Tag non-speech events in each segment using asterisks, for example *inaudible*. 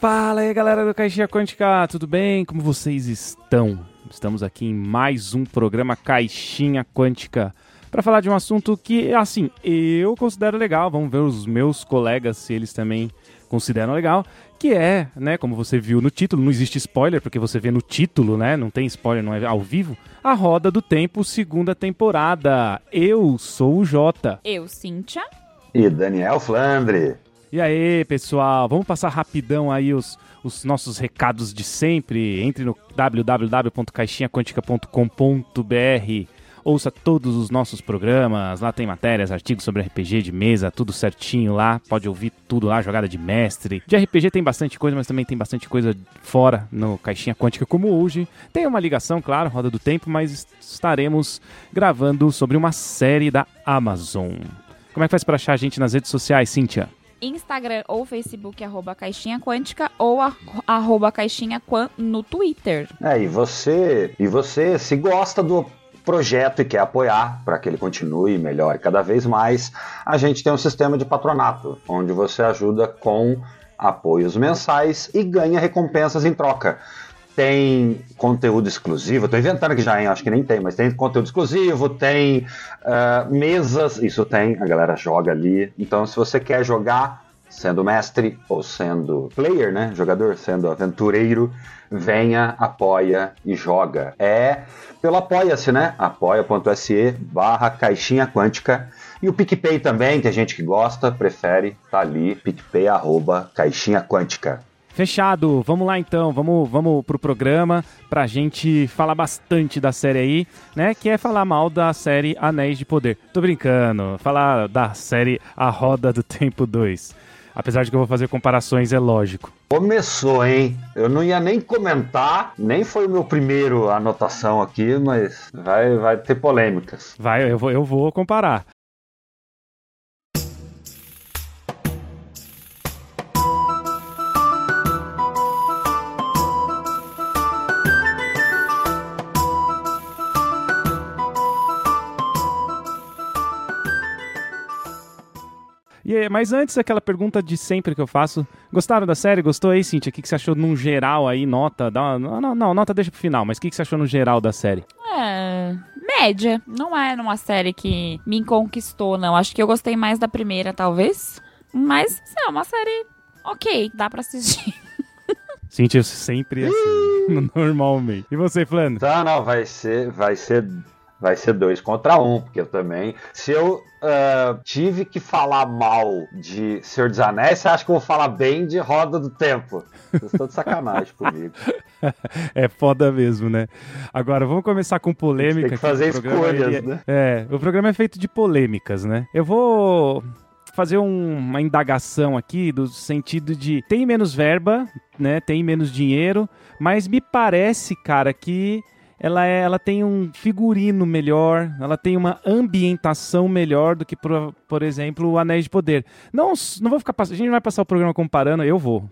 Fala aí, galera do Caixinha Quântica, tudo bem? Como vocês estão? Estamos aqui em mais um programa Caixinha Quântica para falar de um assunto que, assim, eu considero legal. Vamos ver os meus colegas se eles também consideram legal, que é, né, como você viu no título, não existe spoiler porque você vê no título, né, não tem spoiler, não é ao vivo, a Roda do Tempo, segunda temporada. Eu sou o Jota. Eu, Cíntia. E Daniel Flandre. E aí, pessoal, vamos passar rapidão aí os, os nossos recados de sempre. Entre no www.caixinhaquantica.com.br. Ouça todos os nossos programas. Lá tem matérias, artigos sobre RPG de mesa, tudo certinho lá. Pode ouvir tudo lá, jogada de mestre. De RPG tem bastante coisa, mas também tem bastante coisa fora no Caixinha Quântica, como hoje. Tem uma ligação, claro, Roda do Tempo, mas estaremos gravando sobre uma série da Amazon. Como é que faz para achar a gente nas redes sociais, Cíntia? Instagram ou Facebook, arroba Caixinha Quântica, ou arroba Caixinha Quan no Twitter. É, e você, e você, se gosta do projeto e quer apoiar para que ele continue melhor cada vez mais, a gente tem um sistema de patronato, onde você ajuda com apoios mensais e ganha recompensas em troca tem conteúdo exclusivo. Estou inventando aqui já, hein? acho que nem tem, mas tem conteúdo exclusivo, tem uh, mesas, isso tem, a galera joga ali. Então, se você quer jogar sendo mestre ou sendo player, né? Jogador, sendo aventureiro, venha, apoia e joga. É pelo Apoia-se, né? apoia.se barra caixinha quântica. E o PicPay também, tem gente que gosta, prefere, tá ali, PicPay arroba caixinha quântica. Fechado, vamos lá então, vamos, vamos pro programa pra gente falar bastante da série aí, né? Que é falar mal da série Anéis de Poder. Tô brincando, falar da série A Roda do Tempo 2. Apesar de que eu vou fazer comparações, é lógico. Começou, hein? Eu não ia nem comentar, nem foi o meu primeiro anotação aqui, mas vai, vai ter polêmicas. Vai, eu vou, eu vou comparar. E, mas antes, aquela pergunta de sempre que eu faço. Gostaram da série? Gostou aí, Cintia? O que, que você achou num geral aí? Nota? Dá uma... não, não, nota deixa pro final, mas o que, que você achou no geral da série? É. Média. Não é uma série que me conquistou, não. Acho que eu gostei mais da primeira, talvez. Mas, é uma série ok, dá pra assistir. *laughs* Cintia sempre assim, *laughs* normalmente. E você, Flano? Tá, não, vai ser, vai ser vai ser dois contra um, porque eu também. Se eu uh, tive que falar mal de Senhor dos Anéis, você acha que eu vou falar bem de Roda do Tempo? Vocês estão de sacanagem comigo. *laughs* É foda mesmo, né? Agora, vamos começar com polêmica. Tem que fazer escolhas, é, né? É, o programa é feito de polêmicas, né? Eu vou fazer um, uma indagação aqui do sentido de tem menos verba, né? Tem menos dinheiro, mas me parece, cara, que ela, é, ela tem um figurino melhor, ela tem uma ambientação melhor do que, por, por exemplo, o Anéis de Poder. Não, não vou ficar. A gente não vai passar o programa comparando, eu vou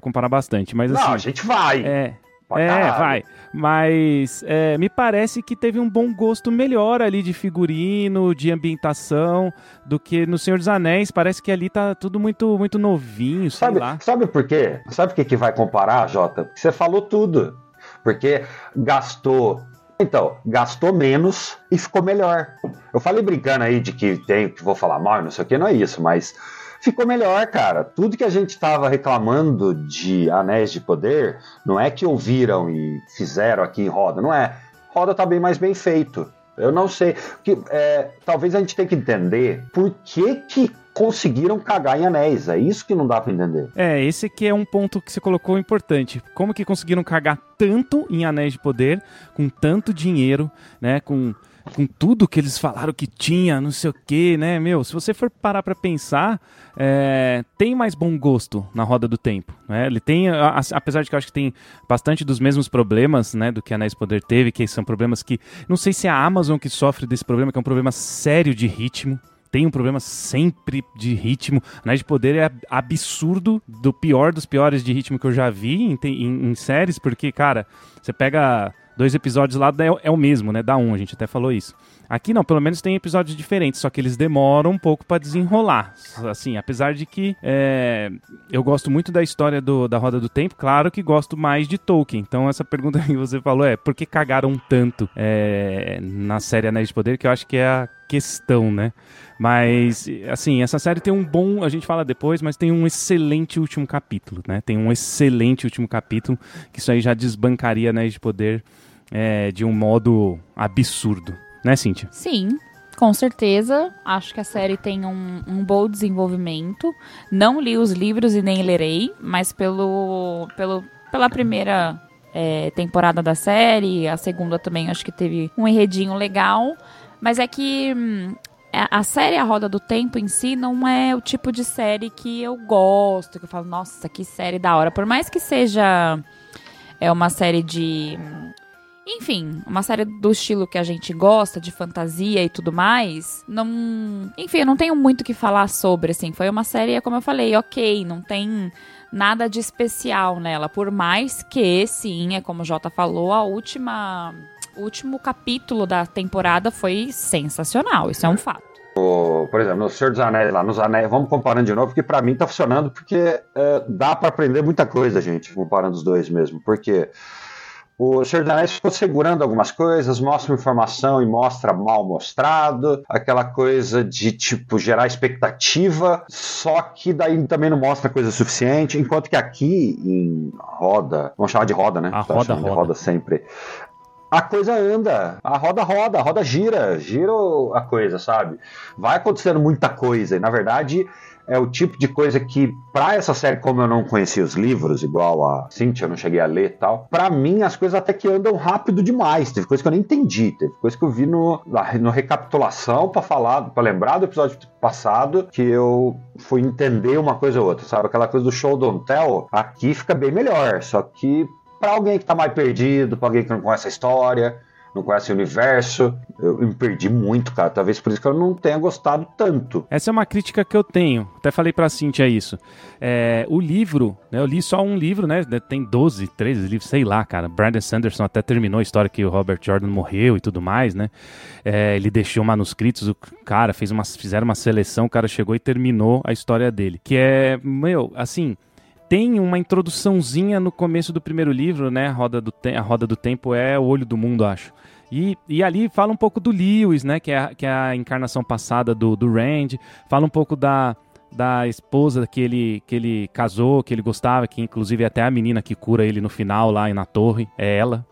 comparar bastante, mas não, assim. a gente vai. É. É, vai. Mas é, me parece que teve um bom gosto melhor ali de figurino, de ambientação, do que no Senhor dos Anéis. Parece que ali tá tudo muito, muito novinho, sabe, lá. Sabe por quê? Sabe por que, que vai comparar, Jota? Porque você falou tudo porque gastou. Então, gastou menos e ficou melhor. Eu falei brincando aí de que tem que vou falar mal, não sei o que, não é isso, mas ficou melhor, cara. Tudo que a gente estava reclamando de Anéis de Poder, não é que ouviram e fizeram aqui em Roda, não é. Roda tá bem mais bem feito. Eu não sei. Que, é, talvez a gente tenha que entender por que, que conseguiram cagar em anéis. É isso que não dá para entender. É, esse aqui é um ponto que você colocou importante. Como que conseguiram cagar tanto em anéis de poder, com tanto dinheiro, né? Com com tudo que eles falaram que tinha, não sei o que, né? Meu, se você for parar para pensar, é, tem mais bom gosto na Roda do Tempo, né? Ele tem, apesar de que eu acho que tem bastante dos mesmos problemas, né, do que Anéis Poder teve, que são problemas que, não sei se é a Amazon que sofre desse problema, que é um problema sério de ritmo, tem um problema sempre de ritmo. Anéis de Poder é absurdo, do pior dos piores de ritmo que eu já vi em, em, em séries, porque, cara, você pega dois episódios lá é, é o mesmo, né? Da um, a gente até falou isso. Aqui não, pelo menos tem episódios diferentes, só que eles demoram um pouco para desenrolar. Assim, apesar de que é, eu gosto muito da história do, da Roda do Tempo, claro que gosto mais de Tolkien. Então essa pergunta *laughs* que você falou é por que cagaram tanto é, na série Anéis de Poder, que eu acho que é a questão, né? Mas, assim, essa série tem um bom. A gente fala depois, mas tem um excelente último capítulo, né? Tem um excelente último capítulo, que isso aí já desbancaria Anéis de Poder é, de um modo absurdo. Né, Cíntia? Sim, com certeza. Acho que a série tem um, um bom desenvolvimento. Não li os livros e nem lerei, mas pelo, pelo, pela primeira é, temporada da série, a segunda também acho que teve um enredinho legal. Mas é que hum, a série A Roda do Tempo em si não é o tipo de série que eu gosto, que eu falo, nossa, que série da hora. Por mais que seja é uma série de enfim, uma série do estilo que a gente gosta, de fantasia e tudo mais, não. Enfim, eu não tenho muito o que falar sobre, assim. Foi uma série, como eu falei, ok, não tem nada de especial nela. Por mais que, sim, é como o Jota falou, a última. O último capítulo da temporada foi sensacional, isso é um fato. por exemplo, no Senhor dos Anéis, lá nos Anéis, vamos comparando de novo, porque para mim tá funcionando, porque é, dá para aprender muita coisa, gente, comparando os dois mesmo. Porque o Senhor dos Anéis ficou segurando algumas coisas, mostra informação e mostra mal mostrado, aquela coisa de tipo gerar expectativa, só que daí também não mostra coisa suficiente, enquanto que aqui em roda, vamos chamar de roda, né? A roda, roda. roda sempre a coisa anda, a roda roda, a roda gira, gira a coisa, sabe? Vai acontecendo muita coisa, e na verdade é o tipo de coisa que, para essa série, como eu não conhecia os livros, igual a Cynthia, eu não cheguei a ler e tal, para mim as coisas até que andam rápido demais. Teve coisa que eu nem entendi, teve coisa que eu vi no, no recapitulação para falar, para lembrar do episódio passado, que eu fui entender uma coisa ou outra, sabe? Aquela coisa do show don't tell, aqui fica bem melhor, só que para alguém que tá mais perdido, para alguém que não conhece a história, não conhece o universo. Eu, me perdi muito, cara. Talvez por isso que eu não tenha gostado tanto. Essa é uma crítica que eu tenho. Até falei pra Cintia isso. É, o livro, né, eu li só um livro, né? Tem 12, 13 livros, sei lá, cara. Brandon Sanderson até terminou a história que o Robert Jordan morreu e tudo mais, né? É, ele deixou manuscritos, o cara fez uma, fizeram uma seleção, o cara chegou e terminou a história dele. Que é, meu, assim tem uma introduçãozinha no começo do primeiro livro, né? A Roda do, Te a Roda do Tempo é o olho do mundo, acho. E, e ali fala um pouco do Lewis, né? Que é, a, que é a encarnação passada do, do Rand. Fala um pouco da, da esposa que ele, que ele casou, que ele gostava, que inclusive é até a menina que cura ele no final lá na torre, é ela.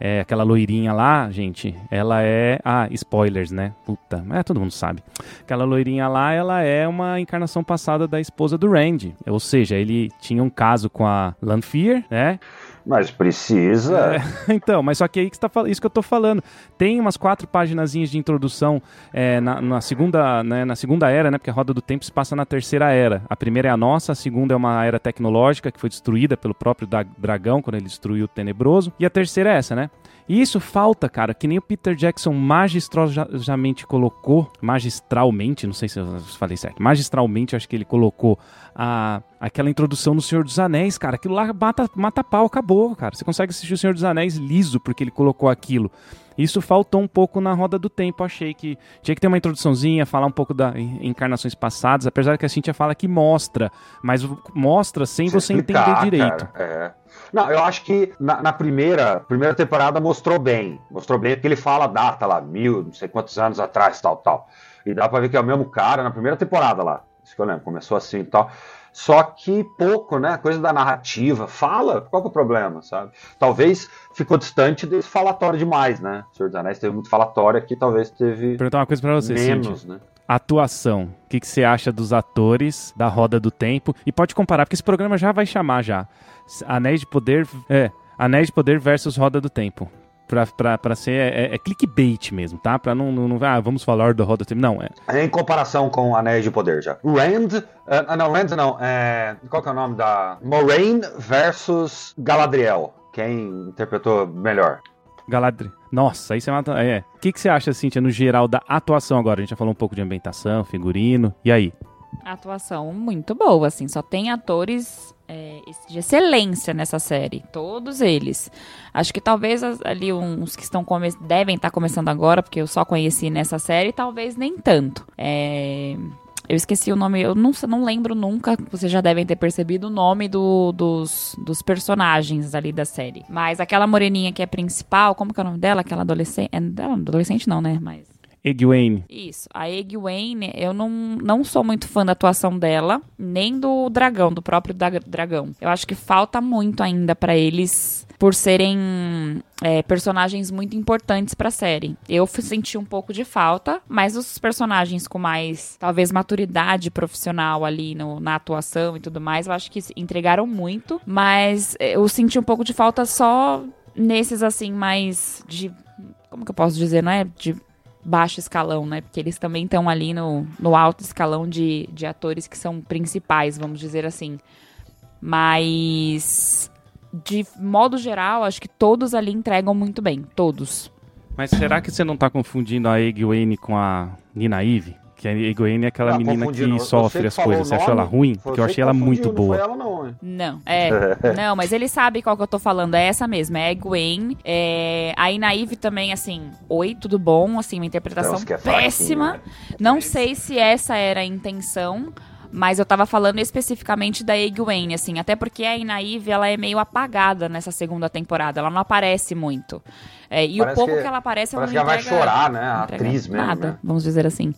É, aquela loirinha lá, gente, ela é. Ah, spoilers, né? Puta, é, todo mundo sabe. Aquela loirinha lá, ela é uma encarnação passada da esposa do Randy. Ou seja, ele tinha um caso com a Lanfear, né? Mas precisa. É, *laughs* então, mas só que aí que está isso que eu estou falando. Tem umas quatro páginas de introdução é, na, na, segunda, né, na segunda era, né? Porque a roda do tempo se passa na terceira era. A primeira é a nossa, a segunda é uma era tecnológica que foi destruída pelo próprio dragão quando ele destruiu o tenebroso. E a terceira é essa, né? E isso falta, cara, que nem o Peter Jackson magistralmente colocou, magistralmente, não sei se eu falei certo, magistralmente acho que ele colocou a, aquela introdução no Senhor dos Anéis, cara. Aquilo lá mata, mata pau, acabou, cara. Você consegue assistir o Senhor dos Anéis liso porque ele colocou aquilo. Isso faltou um pouco na roda do tempo. Achei que tinha que ter uma introduçãozinha, falar um pouco das encarnações passadas, apesar que a Cintia fala que mostra, mas mostra sem você, entender direito. Cara, é. Não, eu acho que na, na, primeira, primeira temporada mostrou bem. Mostrou bem porque ele fala a data lá, mil, não sei quantos anos atrás, tal, tal. E dá pra ver que é o mesmo cara na primeira temporada lá. Isso que eu lembro, começou assim e tal. Só que pouco, né? Coisa da narrativa. Fala, qual que é o problema, sabe? Talvez ficou distante desse falatório demais, né? O Senhor dos Anéis teve muito falatório aqui, talvez teve. Vou perguntar uma coisa pra você, menos, né? Atuação. O que, que você acha dos atores da Roda do Tempo? E pode comparar, porque esse programa já vai chamar já. Anéis de Poder. É. Anéis de Poder versus Roda do Tempo. Pra, pra, pra ser. É, é, é clickbait mesmo, tá? Pra não, não, não. Ah, vamos falar do Roda do Tempo. Não, é. em comparação com Anéis de Poder já. Rand. Uh, não, Rand não. É, qual que é o nome da. Moraine versus Galadriel. Quem interpretou melhor? Galadriel. Nossa, aí você mata. É. O que, que você acha, Cintia, no geral, da atuação agora? A gente já falou um pouco de ambientação, figurino. E aí? atuação muito boa, assim. Só tem atores é, de excelência nessa série. Todos eles. Acho que talvez ali uns que estão come devem estar começando agora, porque eu só conheci nessa série, talvez nem tanto. É, eu esqueci o nome, eu não, não lembro nunca, vocês já devem ter percebido o nome do, dos, dos personagens ali da série. Mas aquela moreninha que é principal, como que é o nome dela? Aquela adolescente. É, adolescente não, né? Mas Egwene. Isso. A Egwene, eu não, não sou muito fã da atuação dela, nem do dragão, do próprio dragão. Eu acho que falta muito ainda para eles, por serem é, personagens muito importantes pra série. Eu senti um pouco de falta, mas os personagens com mais, talvez, maturidade profissional ali no, na atuação e tudo mais, eu acho que entregaram muito, mas eu senti um pouco de falta só nesses, assim, mais de como que eu posso dizer, não é de baixo escalão, né? Porque eles também estão ali no, no alto escalão de, de atores que são principais, vamos dizer assim. Mas, de modo geral, acho que todos ali entregam muito bem. Todos. Mas será que você não está confundindo a Egwene com a Nina Eve? Que a Egwene é aquela não, menina que sofre as coisas. Você achou ela ruim? Porque eu achei ela muito boa. Não, não, não, é. *laughs* não, mas ele sabe qual que eu tô falando. É essa mesma. É a Egwene. É... A Inaive também, assim, oi, tudo bom? Assim, uma interpretação é péssima. Né? Não sei se essa era a intenção. Mas eu tava falando especificamente da Egwene, assim, até porque a Inaive, ela é meio apagada nessa segunda temporada, ela não aparece muito. É, e parece o pouco que, que, ela aparece, ela não que ela vai chorar, né? A atriz mesmo. Nada, né? vamos dizer assim.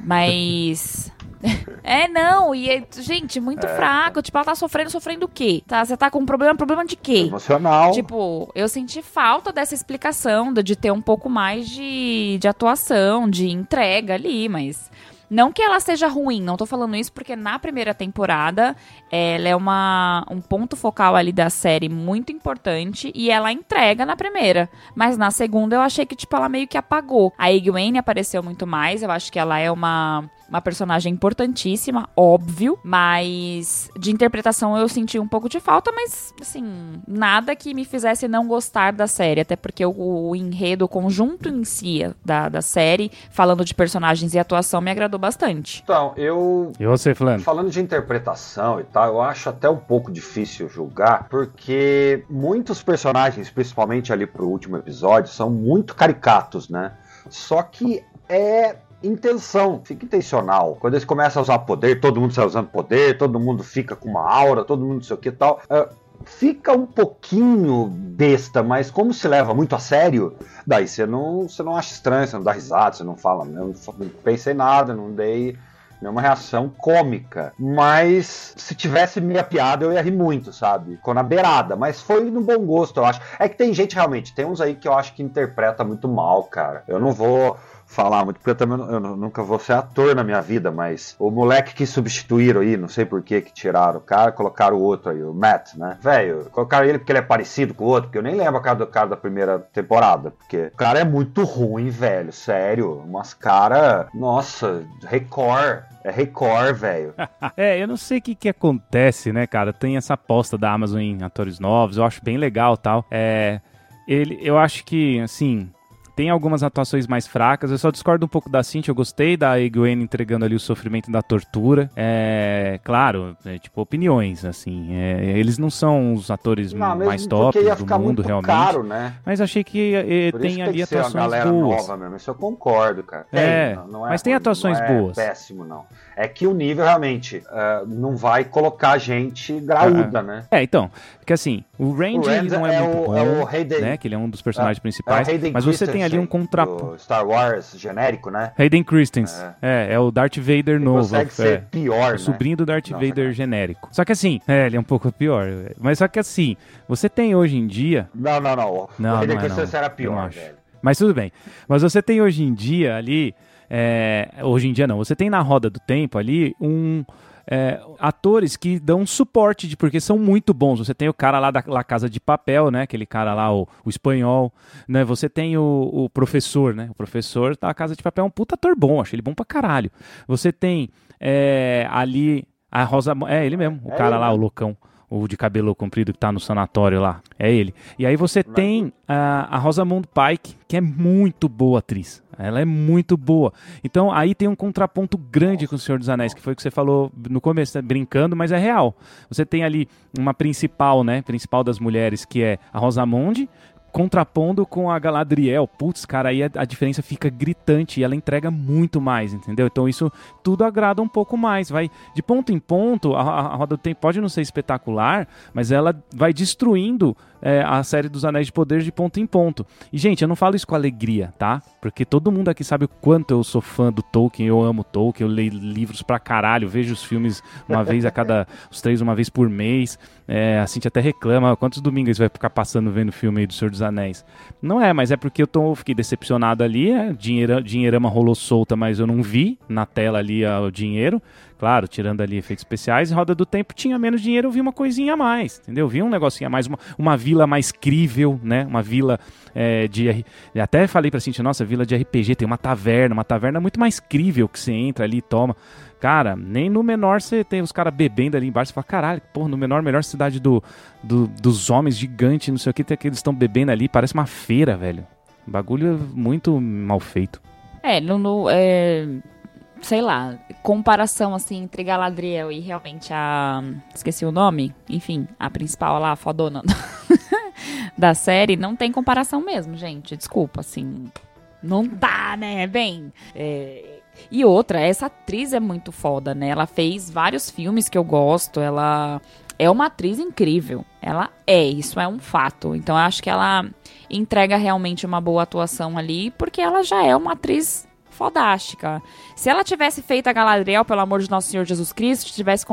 Mas. *laughs* É, não, e é, gente, muito é. fraco. Tipo, ela tá sofrendo, sofrendo o quê? Tá, você tá com um problema, problema de quê? Emocional. Tipo, eu senti falta dessa explicação, de ter um pouco mais de, de atuação, de entrega ali, mas não que ela seja ruim, não tô falando isso porque na primeira temporada ela é uma, um ponto focal ali da série muito importante e ela entrega na primeira. Mas na segunda eu achei que, tipo, ela meio que apagou. A Egwene apareceu muito mais, eu acho que ela é uma uma personagem importantíssima, óbvio, mas de interpretação eu senti um pouco de falta, mas assim, nada que me fizesse não gostar da série, até porque o, o enredo, o conjunto em si da, da série, falando de personagens e atuação, me agradou bastante. Então, eu. E você, Flávio? Falando de interpretação e tal, eu acho até um pouco difícil julgar, porque muitos personagens, principalmente ali pro último episódio, são muito caricatos, né? Só que é intenção, fica intencional. Quando eles começam a usar poder, todo mundo sai usando poder, todo mundo fica com uma aura, todo mundo não sei o que tal. Uh, fica um pouquinho besta, mas como se leva muito a sério, daí você não, você não acha estranho, você não dá risada, você não fala, não, não pensei nada, não dei nenhuma reação cômica. Mas se tivesse meia piada, eu ia rir muito, sabe? Ficou na beirada, mas foi no bom gosto, eu acho. É que tem gente realmente, tem uns aí que eu acho que interpreta muito mal, cara. Eu não vou falar muito, porque eu também eu nunca vou ser ator na minha vida, mas o moleque que substituíram aí, não sei por que que tiraram o cara, colocaram o outro aí, o Matt, né? Velho, colocaram ele porque ele é parecido com o outro, porque eu nem lembro a cara do cara da primeira temporada, porque o cara é muito ruim, velho, sério, umas cara, nossa, Record, é Record, velho. *laughs* é, eu não sei o que, que acontece, né, cara? Tem essa aposta da Amazon em atores novos, eu acho bem legal tal. É. Ele, eu acho que, assim, tem algumas atuações mais fracas. Eu só discordo um pouco da Cintia. Eu gostei da Egwene entregando ali o sofrimento da tortura. É, claro, é, tipo, opiniões, assim. É, eles não são os atores não, mais top do mundo, realmente. Caro, né? Mas achei que é, tem ali que atuações boas. Nova mesmo. Isso eu concordo, cara. É, tem, não, não é mas tem atuações não é boas. péssimo, não. É que o nível realmente uh, não vai colocar gente graúda, né? É, então. Porque assim, o Randy, o Randy não é, muito o, bom, é o Hayden, né? Que ele é um dos personagens principais. mas você tem ali um contraponto. Star Wars genérico, né? Hayden Christensen. É, é, é o Darth Vader ele novo. Consegue ser é. pior, o né? sobrinho do Darth não, Vader genérico. Só que assim, é, ele é um pouco pior. Mas só que assim, você tem hoje em dia. Não, não, não. não o Hayden Christensen era pior, velho. Mas tudo bem. Mas você tem hoje em dia ali. É, hoje em dia não. Você tem na roda do tempo ali um é, atores que dão suporte, de, porque são muito bons. Você tem o cara lá da La Casa de Papel, né? Aquele cara lá, o, o espanhol, né? Você tem o, o professor, né? O professor da Casa de Papel é um puta ator bom, acho ele bom pra caralho. Você tem é, ali a Rosa... É ele mesmo, o é cara lá, o loucão o de cabelo comprido que tá no sanatório lá. É ele. E aí você tem a, a Rosamund Pike, que é muito boa atriz. Ela é muito boa. Então aí tem um contraponto grande com o Senhor dos Anéis, que foi o que você falou no começo, né? brincando, mas é real. Você tem ali uma principal, né? Principal das mulheres, que é a Rosamonde, contrapondo com a Galadriel. Putz, cara, aí a, a, diferença fica gritante e ela entrega muito mais, entendeu? Então isso tudo agrada um pouco mais. Vai de ponto em ponto, a, a Roda do Tempo pode não ser espetacular, mas ela vai destruindo é, a série dos Anéis de Poder de ponto em ponto. E, gente, eu não falo isso com alegria, tá? Porque todo mundo aqui sabe o quanto eu sou fã do Tolkien, eu amo Tolkien, eu leio livros pra caralho, vejo os filmes uma vez a cada. *laughs* os três, uma vez por mês. É, a Cintia até reclama quantos domingos vai ficar passando vendo filme aí do Senhor dos Anéis. Não é, mas é porque eu tô, fiquei decepcionado ali, é, dinheiro, dinheirama rolou solta, mas eu não vi na tela ali o dinheiro. Claro, tirando ali efeitos especiais, Roda do Tempo tinha menos dinheiro, eu vi uma coisinha a mais, entendeu? Vi um negocinho a mais, uma, uma vila mais crível, né? Uma vila é, de. Até falei pra Cintia, nossa, vila de RPG, tem uma taverna, uma taverna muito mais crível que você entra ali e toma. Cara, nem no menor você tem os caras bebendo ali embaixo. Você fala, caralho, porra, no menor, melhor cidade do, do dos homens gigante, não sei o que, tem que estão bebendo ali. Parece uma feira, velho. Bagulho muito mal feito. É, no, no é, sei lá, comparação assim entre Galadriel e realmente a. Esqueci o nome. Enfim, a principal lá, a fodona *laughs* da série, não tem comparação mesmo, gente. Desculpa, assim. Não dá, né? Bem. É... E outra, essa atriz é muito foda, né? Ela fez vários filmes que eu gosto. Ela é uma atriz incrível. Ela é, isso é um fato. Então eu acho que ela entrega realmente uma boa atuação ali, porque ela já é uma atriz fodástica. Se ela tivesse feito a Galadriel, pelo amor de Nosso Senhor Jesus Cristo, tivesse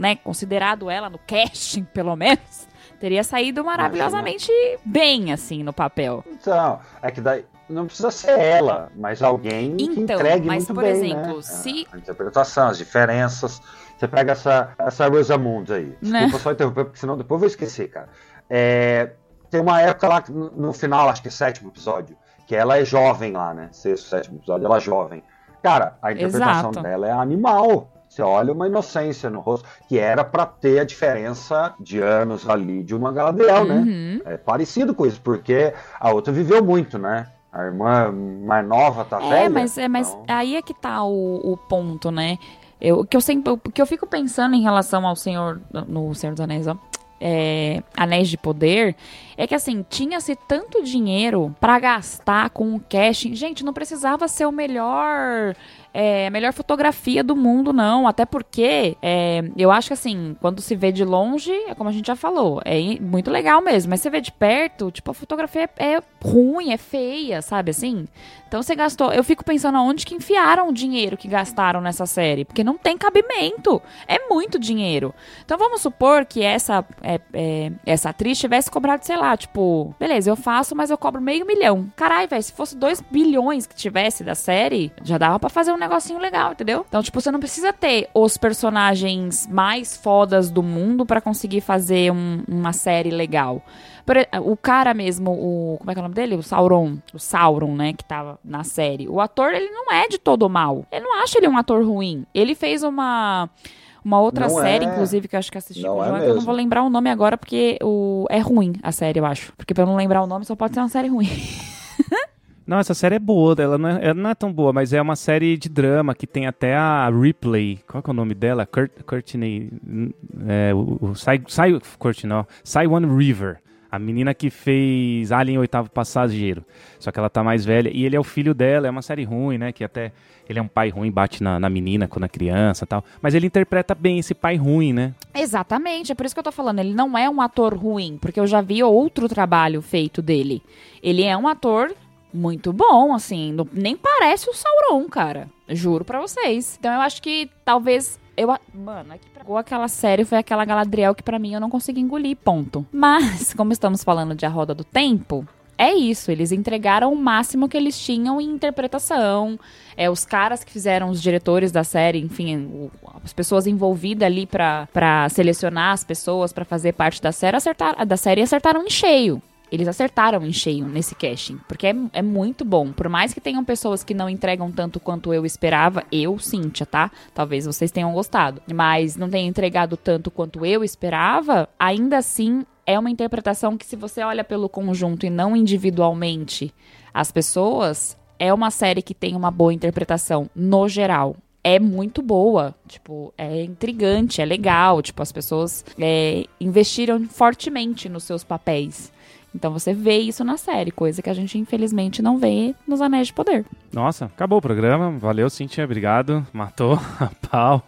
né, considerado ela no casting, *laughs* pelo menos, teria saído maravilhosamente Imagina. bem, assim, no papel. Então, é que daí não precisa ser ela, mas alguém então, que entregue mas, muito por bem, exemplo, né? se... A interpretação, as diferenças. Você pega essa, essa Rosamund aí. Né? Desculpa né? só interromper, porque senão depois eu vou esquecer, cara. É, tem uma época lá, no final, acho que é sétimo episódio, que ela é jovem lá, né? Sexto, sétimo episódio, ela é jovem. Cara, a interpretação Exato. dela é animal. Você olha uma inocência no rosto, que era para ter a diferença de anos ali de uma Galadriel, né? uhum. né? É parecido com isso, porque a outra viveu muito, né? A irmã mais nova tá é, velha. Mas, é, mas então... aí é que tá o, o ponto, né? Eu, que eu sempre, o que eu fico pensando em relação ao Senhor, no Senhor dos Anéis, ó, é, Anéis de Poder, é que assim, tinha-se tanto dinheiro para gastar com o casting. Gente, não precisava ser o melhor é, melhor fotografia do mundo, não. Até porque é, eu acho que assim, quando se vê de longe, é como a gente já falou, é muito legal mesmo. Mas você vê de perto, tipo, a fotografia é, é ruim, é feia, sabe assim? Então você gastou. Eu fico pensando aonde que enfiaram o dinheiro que gastaram nessa série. Porque não tem cabimento. É muito dinheiro. Então vamos supor que essa, é, é, essa atriz tivesse cobrado, sei lá, tipo, beleza, eu faço, mas eu cobro meio milhão. Caralho, velho, se fosse dois bilhões que tivesse da série, já dava para fazer um negocinho legal, entendeu? Então, tipo, você não precisa ter os personagens mais fodas do mundo para conseguir fazer um, uma série legal. O cara mesmo, o. Como é que é o nome dele? O Sauron. O Sauron, né? Que tava na série. O ator, ele não é de todo mal. Eu não acho ele um ator ruim. Ele fez uma. Uma outra não série, é. inclusive, que eu acho que assisti não com o João, é eu não vou lembrar o nome agora, porque o... é ruim a série, eu acho. Porque pra eu não lembrar o nome, só pode ser uma série ruim. *laughs* Não, essa série é boa, ela não é, ela não é tão boa, mas é uma série de drama que tem até a Ripley. Qual é o nome dela? Kurt, Courtney. É, o, o Sai, Sai, Courtney, Sai One River. A menina que fez Alien Oitavo Passageiro. Só que ela tá mais velha. E ele é o filho dela, é uma série ruim, né? Que até ele é um pai ruim, bate na, na menina quando é criança tal. Mas ele interpreta bem esse pai ruim, né? Exatamente, é por isso que eu tô falando. Ele não é um ator ruim, porque eu já vi outro trabalho feito dele. Ele é um ator muito bom, assim. Não, nem parece o Sauron, cara. Juro pra vocês. Então eu acho que talvez. Eu, mano, pra... aquela série foi aquela Galadriel que para mim eu não consegui engolir, ponto. Mas, como estamos falando de A Roda do Tempo, é isso, eles entregaram o máximo que eles tinham em interpretação. É, os caras que fizeram, os diretores da série, enfim, o, as pessoas envolvidas ali para selecionar as pessoas para fazer parte da série, acertar, da série acertaram em cheio eles acertaram em cheio nesse casting, porque é, é, muito bom. Por mais que tenham pessoas que não entregam tanto quanto eu esperava, eu, Cíntia, tá? Talvez vocês tenham gostado, mas não tenham entregado tanto quanto eu esperava, ainda assim é uma interpretação que, se você olha pelo conjunto e não individualmente as pessoas, é uma série que tem uma boa interpretação no geral é muito boa. Tipo, é intrigante, é legal. Tipo, as pessoas é, investiram fortemente nos seus papéis. Então você vê isso na série, coisa que a gente infelizmente não vê nos Anéis de Poder. Nossa, acabou o programa. Valeu, Cintia, obrigado. Matou *laughs* a pau.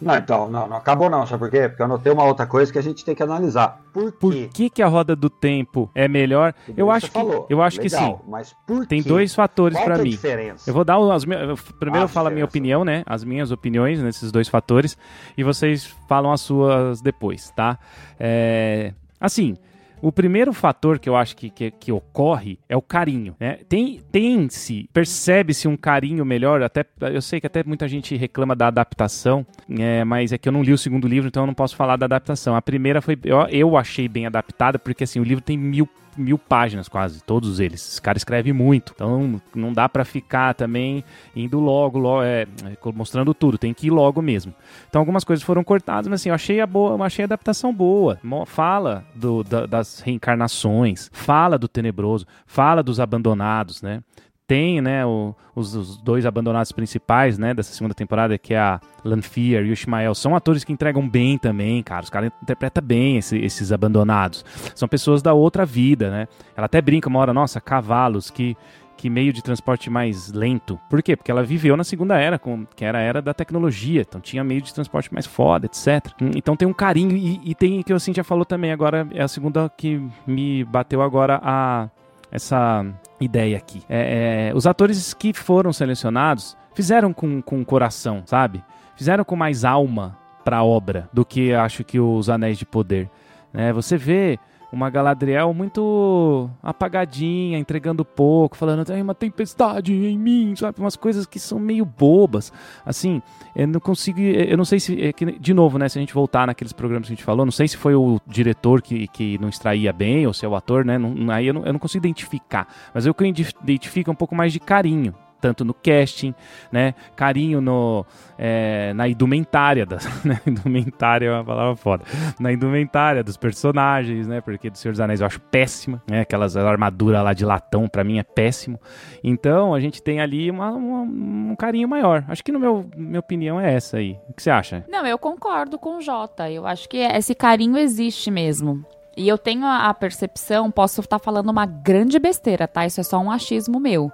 Não, então, não, não acabou não, sabe por quê? Porque eu anotei uma outra coisa que a gente tem que analisar. Por, por que, que a roda do tempo é melhor? eu acho que falou. eu acho Legal, que sim. Mas por Tem quê? dois fatores para é mim. diferença? Eu vou dar as minhas. Primeiro Ah, eu falo a minha opinião, né? As minhas opiniões nesses dois fatores. E vocês falam as suas depois, tá? É, assim. O primeiro fator que eu acho que, que, que ocorre é o carinho. Né? Tem, tem-se, percebe-se um carinho melhor. Até eu sei que até muita gente reclama da adaptação, é, mas é que eu não li o segundo livro, então eu não posso falar da adaptação. A primeira foi eu, eu achei bem adaptada porque assim o livro tem mil mil páginas quase, todos eles. Esse cara escreve muito, então não dá pra ficar também indo logo, logo é, mostrando tudo, tem que ir logo mesmo. Então algumas coisas foram cortadas, mas assim, eu achei a boa, eu achei a adaptação boa. Fala do, da- das reencarnações, fala do tenebroso, fala dos abandonados, né? Tem, né, o- os, os dois abandonados principais, né, dessa segunda temporada, que é a Lanfear e o Ishmael. São atores que entregam bem também, cara. Os caras interpretam bem esse- esses abandonados. São pessoas da outra vida, né? Ela até brinca uma hora, nossa, cavalos, que, que meio de transporte mais lento. Por quê? Porque ela viveu na segunda era, com, que era a era da tecnologia, então tinha meio de transporte mais foda, etc. Então tem um carinho, e, e tem que o Cintia falou também agora, é a segunda que me bateu agora a essa ideia aqui. É, é, os atores que foram selecionados fizeram com, com coração, sabe? Fizeram com mais alma pra obra do que acho que os Anéis de Poder. né? você vê uma Galadriel muito apagadinha, entregando pouco, falando tem uma tempestade em mim, sabe? Umas coisas que são meio bobas. Assim, eu não consigo. Eu não sei se. é que, de novo, né? Se a gente voltar naqueles programas que a gente falou, não sei se foi o diretor que, que não extraía bem ou se é o ator, né? Não- aí eu não, eu não consigo identificar. Mas eu que identifico é um pouco mais de carinho. Tanto no casting, né? Carinho no, é, na indumentária. Da, *laughs* né? Indumentária é uma palavra foda. Na indumentária dos personagens, né? Porque do Senhor dos Anéis eu acho péssima, né? Aquelas armaduras lá de latão, pra mim é péssimo. Então a gente tem ali uma- uma- um carinho maior. Acho que no meu minha opinião é essa aí. O que você acha? Não, eu concordo com o Jota. Eu acho que esse carinho existe mesmo. E eu tenho a a percepção, posso estar falando uma grande besteira, tá? Isso é só um achismo meu.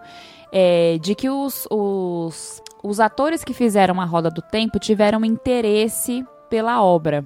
É, de que os, os, os atores que fizeram a Roda do Tempo tiveram interesse pela obra.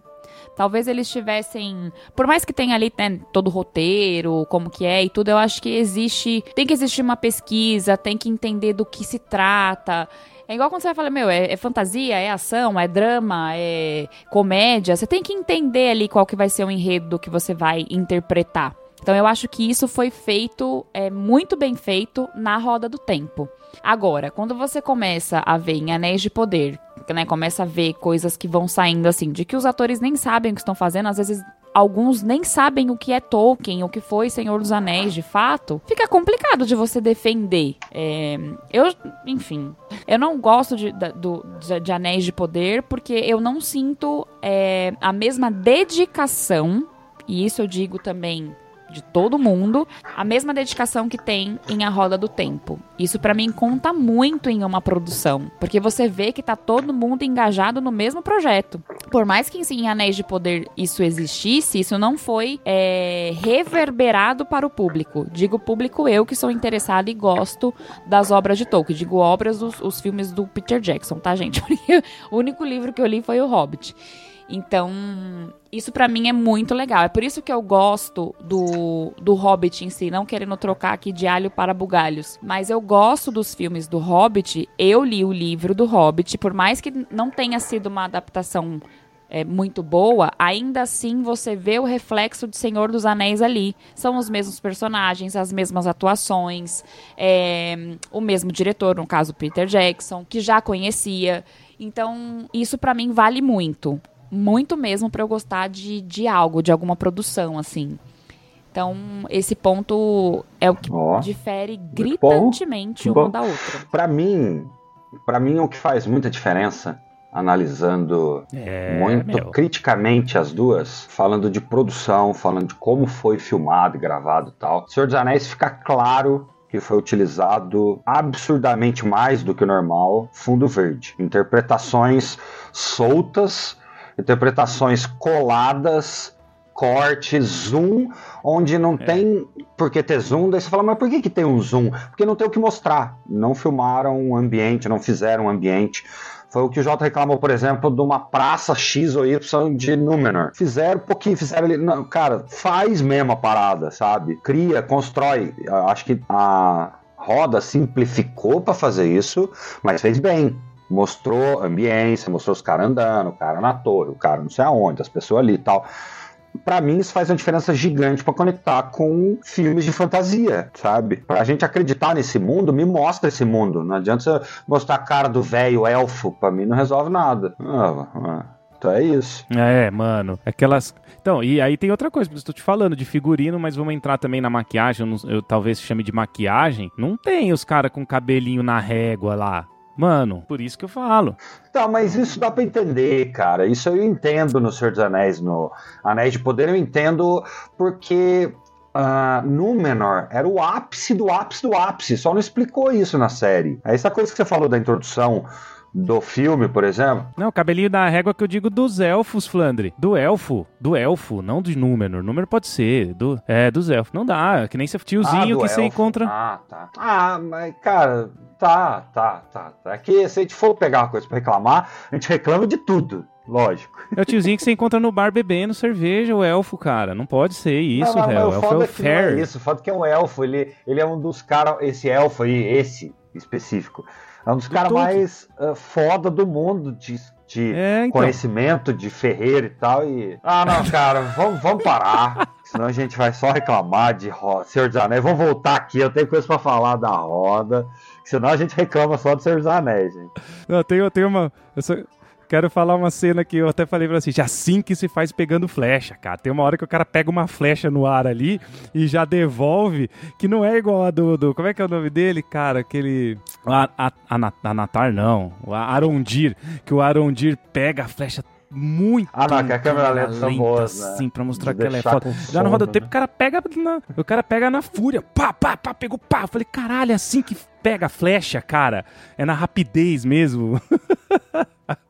Talvez eles tivessem. Por mais que tenha ali né, todo o roteiro, como que é e tudo, eu acho que existe. Tem que existir uma pesquisa, tem que entender do que se trata. É igual quando você vai falar, meu, é, é fantasia, é ação, é drama, é comédia. Você tem que entender ali qual que vai ser o enredo do que você vai interpretar. Então eu acho que isso foi feito, é muito bem feito na roda do tempo. Agora, quando você começa a ver em Anéis de Poder, né, começa a ver coisas que vão saindo assim, de que os atores nem sabem o que estão fazendo, às vezes alguns nem sabem o que é Tolkien, o que foi Senhor dos Anéis de fato, fica complicado de você defender. É, eu, enfim, eu não gosto de, do, de, de Anéis de Poder porque eu não sinto é, a mesma dedicação, e isso eu digo também de todo mundo, a mesma dedicação que tem em A Roda do Tempo. Isso pra mim conta muito em uma produção, porque você vê que tá todo mundo engajado no mesmo projeto. Por mais que em Anéis de Poder isso existisse, isso não foi é, reverberado para o público. Digo público eu que sou interessado e gosto das obras de Tolkien. Digo obras dos os filmes do Peter Jackson, tá, gente? *laughs* O único livro que eu li foi o Hobbit. Então, isso pra mim é muito legal. É por isso que eu gosto do, do Hobbit em si, não querendo trocar aqui de alho para bugalhos. Mas eu gosto dos filmes do Hobbit. Eu li o livro do Hobbit, por mais que não tenha sido uma adaptação é, muito boa, ainda assim você vê o reflexo de Senhor dos Anéis ali. São os mesmos personagens, as mesmas atuações, é, o mesmo diretor, no caso Peter Jackson, que já conhecia. Então, isso pra mim vale muito. Muito mesmo pra eu gostar de, de algo, de alguma produção, assim. Então, esse ponto é o que Ó, difere bom. gritantemente Muito uma bom. da outra. Pra mim, para mim o que faz muita diferença analisando É, muito meu. criticamente as duas, falando de produção, falando de como foi filmado e gravado e tal. Senhor dos Anéis fica claro que foi utilizado absurdamente mais do que o normal, fundo verde. Interpretações soltas, interpretações coladas, corte, zoom, onde não é. tem por que ter zoom. Daí você fala, mas por que, que tem um zoom? Porque não tem o que mostrar. Não filmaram o ambiente, não fizeram o ambiente. Foi o que o Jota reclamou, por exemplo, de uma praça X ou Y de Númenor. Fizeram um pouquinho, fizeram ali. Não, cara, faz mesmo a parada, sabe? Cria, constrói. Acho que a roda simplificou para fazer isso, mas fez bem mostrou ambiência, mostrou os caras andando, o cara na torre, o cara não sei aonde, as pessoas ali e tal para mim isso faz uma diferença gigante para conectar com filmes de fantasia, sabe? Pra gente acreditar nesse mundo, me mostra esse mundo. Não adianta você mostrar a cara do velho elfo, para mim não resolve nada. Ah, ah. Então é isso. É, mano. Aquelas. Então, e aí tem outra coisa, estou te falando de figurino, mas vamos entrar também na maquiagem. Eu, eu talvez chame de maquiagem. Não tem os caras com cabelinho na régua lá. Mano, por isso que eu falo. Tá, mas isso dá pra entender, cara. Isso eu entendo no Senhor dos Anéis, no Anéis de Poder, eu entendo porque uh, Númenor era o ápice do ápice do ápice. Só não explicou isso na série. Essa coisa que você falou da introdução do filme, por exemplo? Não, cabelinho da régua que eu digo dos elfos, Flandre. Do elfo. Do elfo, não do Númenor. Númenor pode ser. Do, é, dos elfos. Não dá. Que nem seu tiozinho ah, que elfo. você encontra. Ah, tá. Ah, mas, cara, tá, tá, tá. tá. É que se a gente for pegar uma coisa pra reclamar, a gente reclama de tudo. Lógico. É o tiozinho que você encontra no bar bebendo cerveja, o elfo, cara. Não pode ser isso, velho. O elfo é o fair. É isso, o fato que é um elfo. Ele, ele é um dos caras. Esse elfo aí, esse específico é um dos caras mais uh, foda do mundo de, de é, então. conhecimento, de ferreiro e tal. E. Ah, não, cara, vamos, vamos parar. *laughs* Senão a gente vai só reclamar de roda. Senhor dos Anéis. Vamos voltar aqui, eu tenho coisa pra falar da roda. Senão a gente reclama só do Senhor dos Anéis, gente. Não, tem, tem uma. Eu só, Quero falar uma cena que eu até falei pra você, assim que se faz pegando flecha, cara. Tem uma hora que o cara pega uma flecha no ar ali e já devolve, que não é igual a do, do como é que é o nome dele, cara? Aquele... A, a, a, Natar, não. O Arondir, que o Arondir pega a flecha muito ah, não, que a câmera lenta são boas, né? assim, pra mostrar De que ela é foda. Já no roda tempo, né? o cara pega na, o cara pega na fúria, pá, pá, pá, pegou pá. Eu falei, caralho, é assim que pega a flecha, cara. É na rapidez mesmo. *laughs*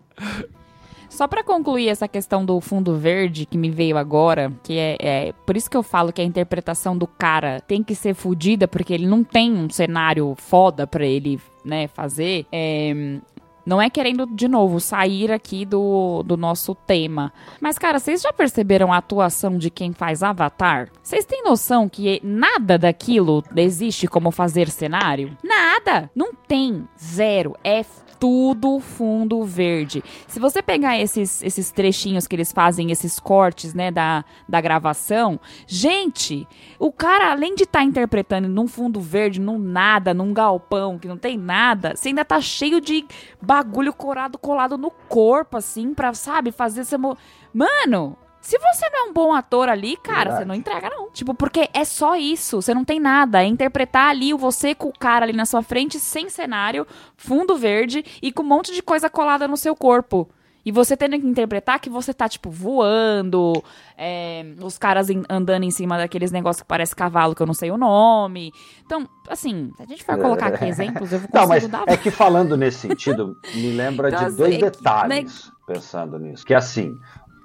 Só para concluir essa questão do fundo verde que me veio agora, que é, é, por isso que eu falo que a interpretação do cara tem que ser fodida, porque ele não tem um cenário foda para ele, né, fazer. É, não é querendo, de novo, sair aqui do, do nosso tema. Mas, cara, vocês já perceberam a atuação de quem faz Avatar? Vocês têm noção que nada daquilo existe como fazer cenário? Nada! Não tem. Zero. É tudo fundo verde. Se você pegar esses, esses trechinhos que eles fazem, esses cortes, né, da, da gravação, gente, o cara, além de estar tá interpretando num fundo verde, num nada, num galpão que não tem nada, você ainda tá cheio de bagulho corado colado no corpo, assim, pra, sabe, fazer você. Mano, se você não é um bom ator ali, cara, Verdade. você não entrega, não. Tipo, porque é só isso. Você não tem nada. É interpretar ali o você com o cara ali na sua frente, sem cenário, fundo verde e com um monte de coisa colada no seu corpo. E você tendo que interpretar que você tá, tipo, voando, é, os caras andando em cima daqueles negócios que parece cavalo, que eu não sei o nome. Então, assim, se a gente for colocar aqui *laughs* exemplos, eu vou conseguir não, mas dar... É que falando nesse sentido, me lembra então, de assim, dois é detalhes, né? pensando nisso. Que assim,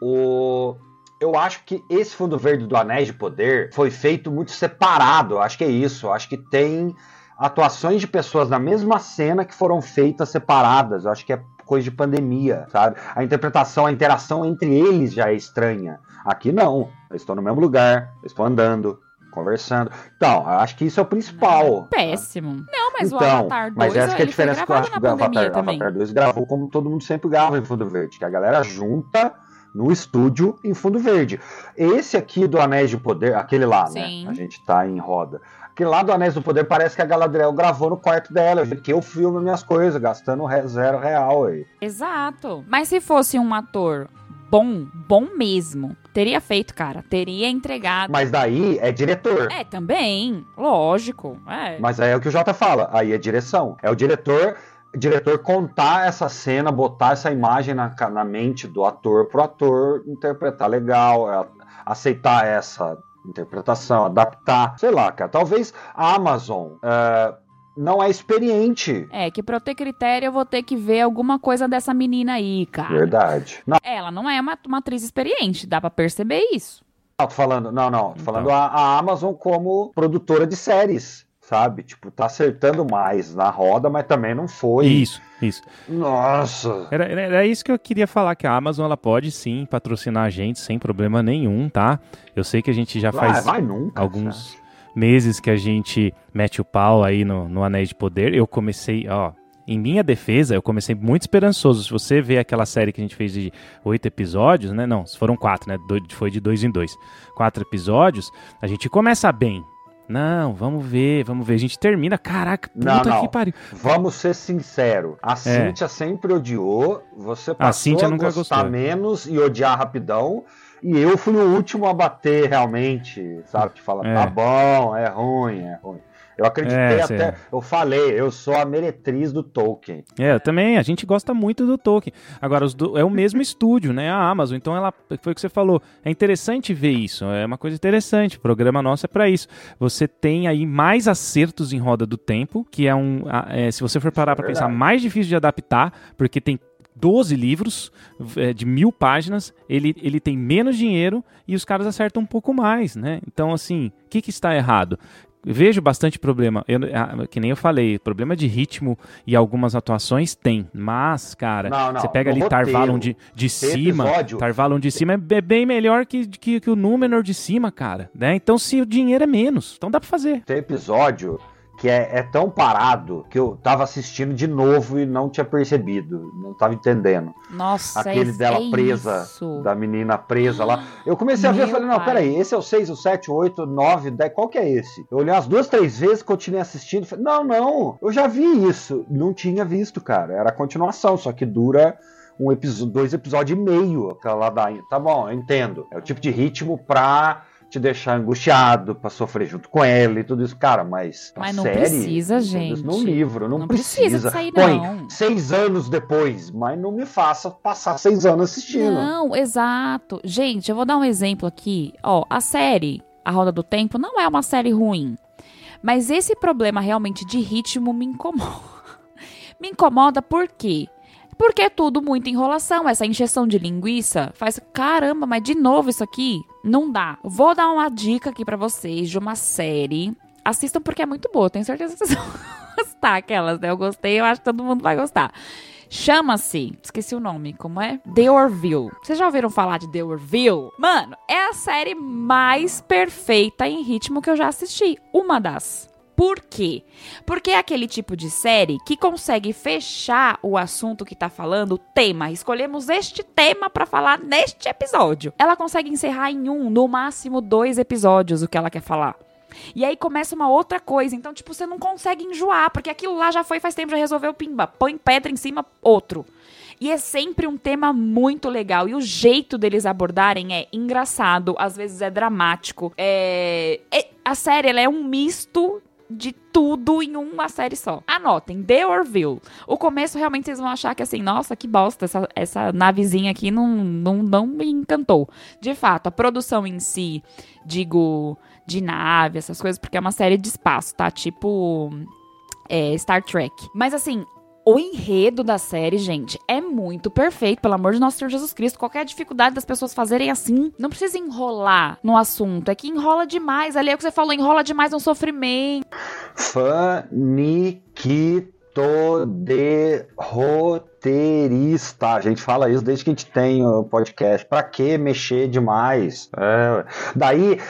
o... Eu acho que esse fundo verde do Anéis de Poder foi feito muito separado. Acho que é isso. Acho que tem atuações de pessoas na mesma cena que foram feitas separadas. Eu acho que é coisa de pandemia, sabe? A interpretação, a interação entre eles já é estranha. Aqui não. Eles estão no mesmo lugar, eles estão andando, conversando. Então, acho que isso é o principal. Péssimo. Não, mas então, o Avatar 2 mas essa que é a diferença que eu acho que o Avatar, Avatar 2 gravou como todo mundo sempre grava em fundo verde, que a galera junta no estúdio em fundo verde. Esse aqui do Anéis de Poder, aquele lá, né? Sim. né? A gente tá em roda. Aquele lá do Anéis do Poder parece que a Galadriel gravou no quarto dela, que eu filmo minhas coisas, gastando zero real aí. Exato. Mas se fosse um ator bom, bom mesmo, teria feito, cara. Teria entregado. Mas daí é diretor. É, também. Lógico. É. Mas aí é o que o Jota fala. Aí é direção. É o diretor diretor contar essa cena, botar essa imagem na, na mente do ator, pro ator interpretar legal, aceitar essa interpretação, adaptar, sei lá, cara. Talvez a Amazon. Uh, não é experiente. É, que pra eu ter critério eu vou ter que ver alguma coisa dessa menina aí, cara. Verdade. Não. Ela não é uma, uma atriz experiente, dá pra perceber isso. Não, tô falando, não, não, tô então. falando a, a Amazon como produtora de séries sabe? Tipo, tá acertando mais na roda, mas também não foi. Isso, isso. Nossa. Era, era isso que eu queria falar, que a Amazon ela pode sim patrocinar a gente sem problema nenhum, tá? Eu sei que a gente já faz vai, nunca, alguns meses que a gente mete o pau aí no, no Anéis de Poder. Eu comecei, ó, em minha defesa, eu comecei muito esperançoso. Se você vê aquela série que a gente fez de oito episódios, né? Não, foram quatro, né? foi de dois em dois. Quatro episódios, a gente começa bem. Não, vamos ver, vamos ver. A gente termina. Caraca, puta não, não. que pariu. Vamos ser sinceros. A é. Cíntia sempre odiou. Você passou a, a gostar gostou. menos e odiar rapidão. E eu fui o último a bater realmente, sabe? Que fala, é. tá bom, é ruim, é ruim. Eu acreditei é, até. Eu falei, eu sou a meretriz do Tolkien. É, eu também. A gente gosta muito do Tolkien. Agora, do, é o mesmo *laughs* estúdio, né? A Amazon. Então, ela foi o que você falou. É interessante ver isso. É uma coisa interessante. O programa nosso é para isso. Você tem aí mais acertos em roda do tempo, que é um. É, se você for parar para pensar, mais difícil de adaptar, porque tem 12 livros é, de mil páginas, ele, ele tem menos dinheiro e os caras acertam um pouco mais, né? Então, assim, o que, que está errado? Vejo bastante problema. Eu, ah, que nem eu falei, problema de ritmo e algumas atuações tem. Mas, cara, não, não, você pega ali Tarvalon de, de cima. Episódio. Tarvalon de cima é bem melhor que, que, que o Númenor de cima, cara. Né? Então, se o dinheiro é menos, então dá pra fazer. Tem episódio que é, é, tão parado que eu tava assistindo de novo e não tinha percebido, não tava entendendo. Nossa, Aquele é dela presa, isso. da menina presa lá. Eu comecei Meu a ver e falei, não, pai. peraí, esse é o 6, o 7, o 8, 9, 10, qual que é esse? Eu olhei umas duas, três vezes, continuei assistindo, falei, não, não, eu já vi isso. Não tinha visto, cara, era a continuação, só que dura um episódio, dois episódios e meio, aquela da... Tá bom, eu entendo. É o tipo de ritmo pra te deixar angustiado pra sofrer junto com ela e tudo isso. Cara, mas. Mas não série, precisa, gente. Livro, não, não precisa. precisa sair, Põe não. seis anos depois, mas não me faça passar seis anos assistindo. Não, exato. Gente, eu vou dar um exemplo aqui. Ó, a série A Roda do Tempo não é uma série ruim. Mas esse problema realmente de ritmo me incomoda. *laughs* me incomoda por quê? Porque é tudo muita enrolação. Essa injeção de linguiça faz. Caramba, mas de novo isso aqui? Não dá. Vou dar uma dica aqui para vocês de uma série. Assistam porque é muito boa. Tenho certeza que vocês *laughs* vão gostar. Aquelas, né? Eu gostei, eu acho que todo mundo vai gostar. Chama-se, esqueci o nome, como é? The Orville. Vocês já ouviram falar de The Orville? Mano, é a série mais perfeita em ritmo que eu já assisti. Uma das. Por quê? Porque é aquele tipo de série que consegue fechar o assunto que tá falando, o tema. Escolhemos este tema para falar neste episódio. Ela consegue encerrar em um, no máximo dois episódios o que ela quer falar. E aí começa uma outra coisa. Então, tipo, você não consegue enjoar, porque aquilo lá já foi faz tempo, já resolveu pimba. Põe pedra em cima, outro. E é sempre um tema muito legal. E o jeito deles abordarem é engraçado, às vezes é dramático. É... é... A série ela é um misto de tudo em uma série só. Anotem, The Orville. O começo realmente vocês vão achar que assim, nossa, que bosta, essa, essa navezinha aqui não, não, não me encantou. De fato, a produção em si, digo, de nave, essas coisas, porque é uma série de espaço, tá? Tipo. É, Star Trek. Mas assim, o enredo da série, gente, é muito perfeito, pelo amor de nosso Senhor Jesus Cristo. Qualquer dificuldade das pessoas fazerem assim, não precisa enrolar no assunto. É que enrola demais. Ali é o que você falou, enrola demais no sofrimento. Faniquito de roteirista. A gente fala isso desde que a gente tem o podcast. Pra que mexer demais? É. Daí,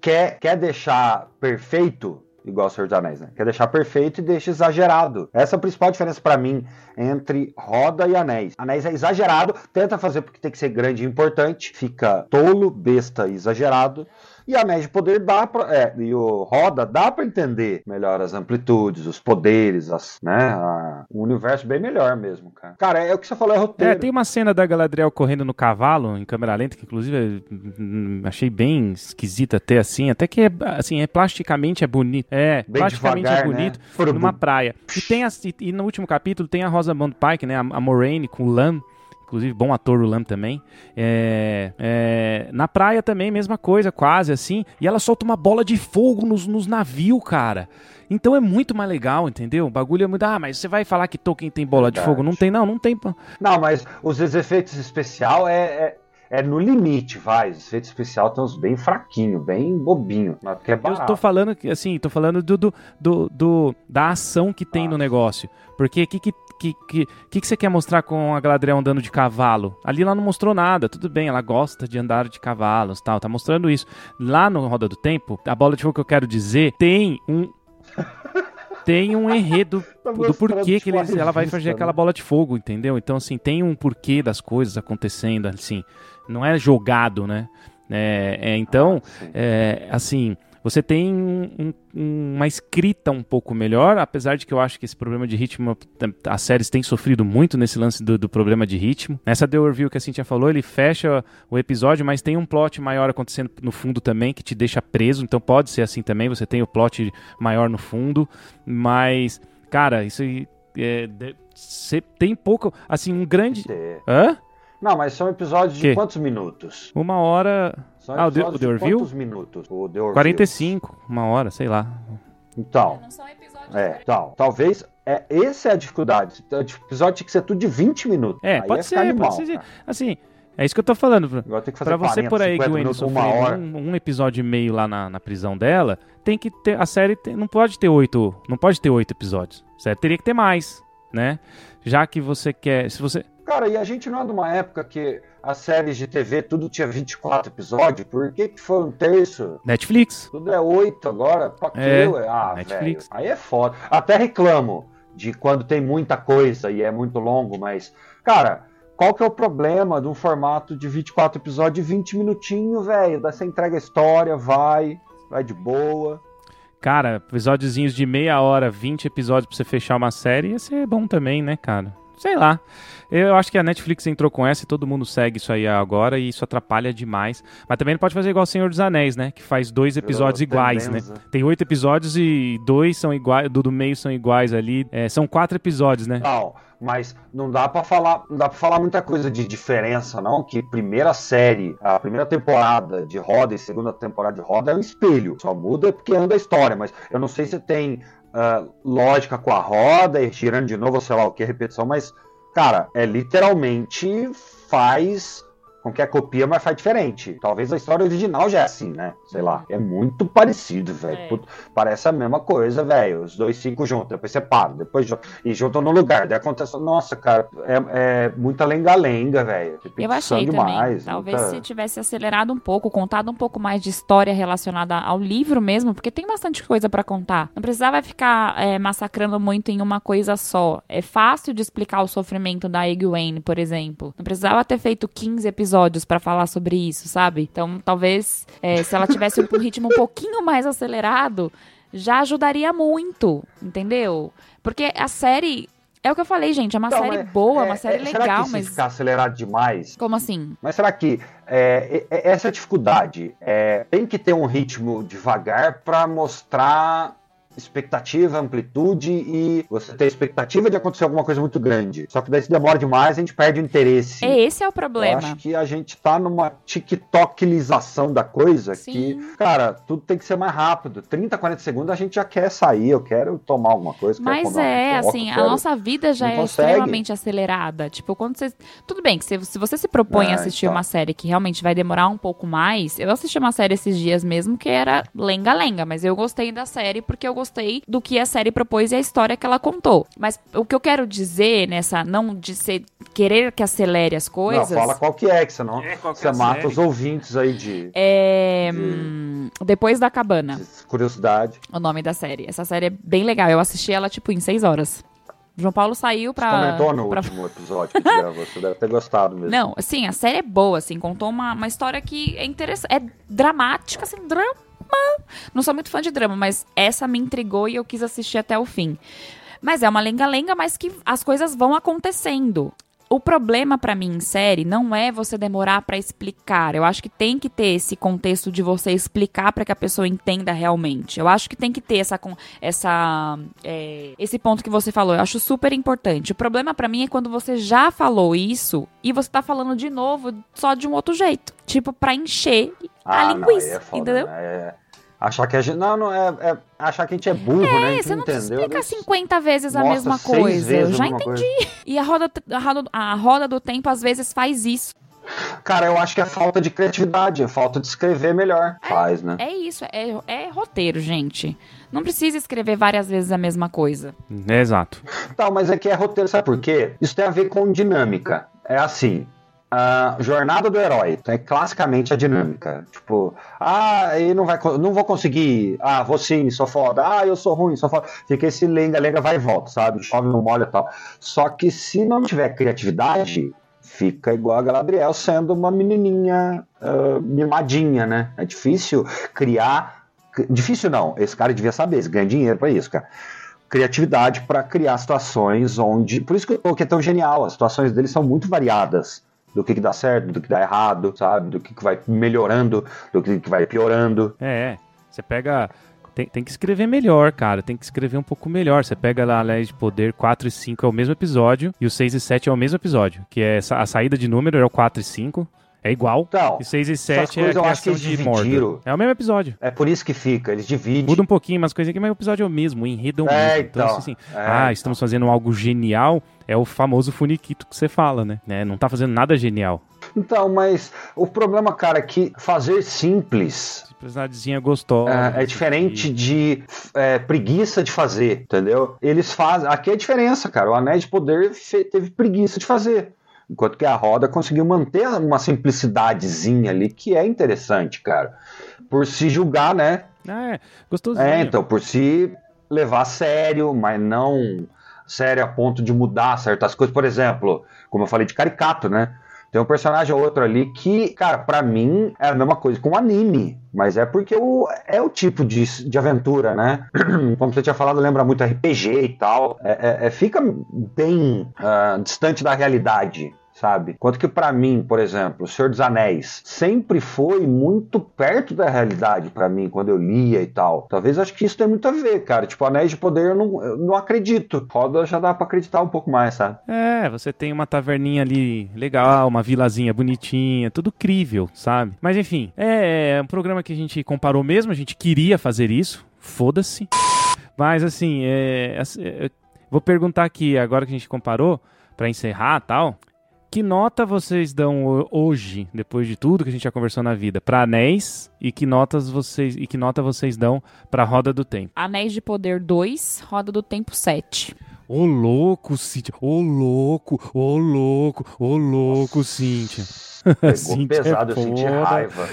quer, quer deixar perfeito? Igual o Senhor dos Anéis, né? Quer deixar perfeito e deixa exagerado. Essa é a principal diferença para mim entre Roda e Anéis. Anéis é exagerado, tenta fazer porque tem que ser grande e importante, fica tolo, besta e exagerado. E a média de poder dá pra, é, e o roda dá para entender melhor as amplitudes, os poderes, as, né, a, um universo bem melhor mesmo, cara. Cara, é, é o que você falou, é roteiro. É, tem uma cena da Galadriel correndo no cavalo em câmera lenta que inclusive hum, achei bem esquisita até assim, até que é assim, é plasticamente é bonito. É, bem plasticamente é devagar, é bonito né? numa praia. E tem a, e, e, no último capítulo tem a Rosamund Pike, né, a, a Moraine com o Lan inclusive bom ator o Lam também. É, é, na praia também, mesma coisa, quase assim. E ela solta uma bola de fogo nos, nos navios, cara. Então é muito mais legal, entendeu? O bagulho é muito. Ah, mas você vai falar que Tolkien tem bola de fogo? Não tem, não, não tem. Não, mas os efeitos especial é, é, é no limite, vai. Os efeitos especial uns bem fraquinho, bem bobinho. Mas é Eu tô falando, assim, tô falando do, do, do, do da ação que tem ah. no negócio. Porque o que, que, que, que, que, que você quer mostrar com a Galadriel andando de cavalo? Ali ela não mostrou nada, tudo bem, ela gosta de andar de cavalos tal, tá mostrando isso. Lá no Roda do Tempo, a bola de fogo que eu quero dizer tem um *laughs* tem um enredo tá do porquê que eles, ela vai fazer aquela né? bola de fogo, entendeu? Então, assim, tem um porquê das coisas acontecendo, assim, não é jogado, né? É, é então, ah, é, assim, você tem um, uma escrita um pouco melhor, apesar de que eu acho que esse problema de ritmo, as séries têm sofrido muito nesse lance do, do problema de ritmo. Nessa The Review que a Cintia falou, ele fecha o episódio, mas tem um plot maior acontecendo no fundo também, que te deixa preso, então pode ser assim também, você tem o plot maior no fundo, mas, cara, isso é, tem pouco, assim, um grande... Hã? Não, mas são episódios de quantos minutos? Uma hora. São ah, o The, o The Review? Quantos minutos? O The Review? 45, uma hora, sei lá. Então. Não são episódios. É, então, talvez. É, essa é a dificuldade. O episódio tinha que ser tudo de 20 minutos. É, aí pode ser, animal, pode ser. Assim, é isso que eu tô falando. Pra, você por aí, Gwen, sofrer um, um, episódio e meio lá na, na prisão dela, tem que ter. A série tem, não pode ter oito. Não pode ter oito episódios. Certo? Teria que ter mais, né? Já que você quer. Se você. Cara, e a gente não é de uma época que as séries de TV tudo tinha 24 episódios, por que, que foi um terço? Netflix. Tudo é 8 agora, pra que? É, ah, Netflix. Véio, aí é foda. Até reclamo de quando tem muita coisa e é muito longo, mas, cara, qual que é o problema de um formato de 24 episódios de 20 minutinhos, velho? Daí você entrega a história, vai, vai de boa. Cara, episódiozinhos de meia hora, 20 episódios pra você fechar uma série, ia ser bom também, né, cara? Sei lá. Eu acho que a Netflix entrou com essa e todo mundo segue isso aí agora e isso atrapalha demais. Mas também não pode fazer igual o Senhor dos Anéis, né? Que faz dois episódios iguais, né? Tem oito episódios e dois são iguais, do, do meio são iguais ali. É, são quatro episódios, né? Não, mas não dá para falar, não dá para falar muita coisa de diferença, não. Que primeira série, a primeira temporada de Roda e segunda temporada de Roda é um espelho. Só muda porque anda a história, mas eu não sei se tem uh, lógica com a roda e girando de novo, sei lá o que, repetição, mas Cara, é literalmente faz com que copia, mas faz diferente. Talvez a história original já é assim, né? Sei lá. É muito parecido, velho. É. Parece a mesma coisa, velho. Os dois cinco juntos, depois separam, depois e juntam no lugar. Daí acontece. Nossa, cara, é, é muita lenga-lenga, velho. Eu achei demais. Também. Talvez muita... se tivesse acelerado um pouco, contado um pouco mais de história relacionada ao livro mesmo, porque tem bastante coisa para contar. Não precisava ficar é, massacrando muito em uma coisa só. É fácil de explicar o sofrimento da Egwene, por exemplo. Não precisava ter feito 15 episódios episódios para falar sobre isso, sabe? Então, talvez é, se ela tivesse um ritmo um pouquinho mais acelerado, já ajudaria muito, entendeu? Porque a série é o que eu falei, gente. É uma então, série boa, é, uma série é, legal, será que mas. Se ficar acelerado demais. Como assim? Mas será que é, é essa dificuldade é, tem que ter um ritmo devagar para mostrar expectativa, amplitude e você ter expectativa de acontecer alguma coisa muito grande. Só que daí se demora demais, a gente perde o interesse. É, esse é o problema. Eu acho que a gente tá numa tiktokilização da coisa Sim. que, cara, tudo tem que ser mais rápido. 30, 40 segundos a gente já quer sair, eu quero tomar alguma coisa. Mas é, assim, a nossa vida já Não é consegue. extremamente acelerada. Tipo, quando você... Tudo bem que se, se você se propõe é, a assistir então... uma série que realmente vai demorar um pouco mais... Eu assisti uma série esses dias mesmo que era lenga-lenga, mas eu gostei da série porque eu gostei do que a série propôs e a história que ela contou. Mas o que eu quero dizer nessa, não de ser querer que acelere as coisas. Não, fala qual que é, que senão é, você é mata série? os ouvintes aí de. É. De... Depois da Cabana. Curiosidade. O nome da série. Essa série é bem legal. Eu assisti ela, tipo, em seis horas. João Paulo saiu pra. Você comentou no pra... último episódio que gravou, você deve ter gostado mesmo. Não, assim, a série é boa, assim, contou uma, uma história que é interessante. É dramática, assim, drama não sou muito fã de drama, mas essa me intrigou e eu quis assistir até o fim. Mas é uma lenga-lenga, mas que as coisas vão acontecendo. O problema pra mim em série não é você demorar pra explicar. Eu acho que tem que ter esse contexto de você explicar pra que a pessoa entenda realmente. Eu acho que tem que ter essa, essa é, esse ponto que você falou. Eu acho super importante. O problema pra mim é quando você já falou isso e você tá falando de novo só de um outro jeito, tipo pra encher Ah, aí linguiça, é foda, entendeu? né? É- achar que a gente. Não, não, é, é achar que a gente é burro, né? A É, gente você não precisa entendeu. explicar Isso 50 vezes a mostra mesma coisa. Eu vezes a já entendi. coisa. *laughs* E a roda, a, roda, a roda do tempo às vezes faz isso. Cara, eu acho que é falta de criatividade, é falta de escrever melhor. Faz, né? É isso, é, é roteiro, gente. Não precisa escrever várias vezes a mesma coisa. É, exato. Não, mas é que é roteiro, sabe por quê? Isso tem a ver com dinâmica. É assim. A jornada do herói é classicamente a dinâmica. Tipo, ah, ele não vai, não vou conseguir. Ah, vou sim, sou foda. Ah, eu sou ruim, sou foda. Fica esse lenga-lenga, vai e volta, sabe? Chove, não molha e tal. Só que se não tiver criatividade, fica igual a Galadriel sendo uma menininha ah, mimadinha, né? É difícil criar. Difícil não, esse cara devia saber, ele ganha dinheiro pra isso, cara criatividade para criar situações onde. Por isso que o Tolkien é tão genial, as situações dele são muito variadas. Do que, que dá certo, do que dá errado, sabe? Do que, que vai melhorando, do que, que vai piorando. É, é. Você pega. Tem, tem que escrever melhor, cara. Tem que escrever um pouco melhor. Você pega lá a Lei de Poder 4 e 5 é o mesmo episódio. E o 6 e 7 é o mesmo episódio. Que é a saída de número é o 4 e 5. É igual. Então, E 6 e 7 é a coisas eu acho que criação eles de. Mordor. É o mesmo episódio. é por isso que fica, eles dividem. Muda um pouquinho umas coisas aqui, mas o episódio é o mesmo, o enredo é mesmo. Então, então, assim, é, ah, então. estamos fazendo algo genial, é o famoso funiquito que você fala, né? né? Não tá fazendo nada genial. Então, mas o problema, cara, é que fazer simples Simplesidadezinha gostosa. é, é diferente de é, preguiça de fazer, entendeu? Eles fazem. Aqui é a diferença, cara. O Anéis de Poder teve preguiça de fazer. Enquanto que a roda conseguiu manter uma simplicidadezinha ali que é interessante, cara. Por se julgar, né? Ah, é, gostosinho. É, então, por se levar a sério, mas não sério a ponto de mudar certas coisas. Por exemplo, como eu falei de caricato, né? Tem um personagem ou outro ali que, cara, pra mim é a mesma coisa com o anime. Mas é porque o, é o tipo de, de aventura, né? *clears throat* Como você tinha falado, lembra muito RPG e tal. É, é- é- fica bem ah, distante da realidade. Sabe? Quanto que pra mim, por exemplo, O Senhor dos Anéis sempre foi muito perto da realidade pra mim quando eu lia e tal. Talvez acho que isso tem muito a ver, cara. Tipo, Anéis de Poder eu não, eu não acredito. Roda já dá pra acreditar um pouco mais, sabe? É, você tem uma taverninha ali legal, uma vilazinha bonitinha, tudo crível, sabe? Mas enfim, é um programa que a gente comparou mesmo, a gente queria fazer isso, foda-se. Mas assim, é, assim, é, vou perguntar aqui, agora que a gente comparou, pra encerrar tal, que nota vocês dão ho- hoje, depois de tudo que a gente já conversou na vida, pra Anéis e que notas vocês e que nota vocês dão pra Roda do Tempo? Anéis de Poder 2, Roda do Tempo 7. Ô louco, Cíntia. Ô louco, ô louco, ô louco, Cíntia. *laughs* Pegou Cíntia é pesado, eu senti raiva.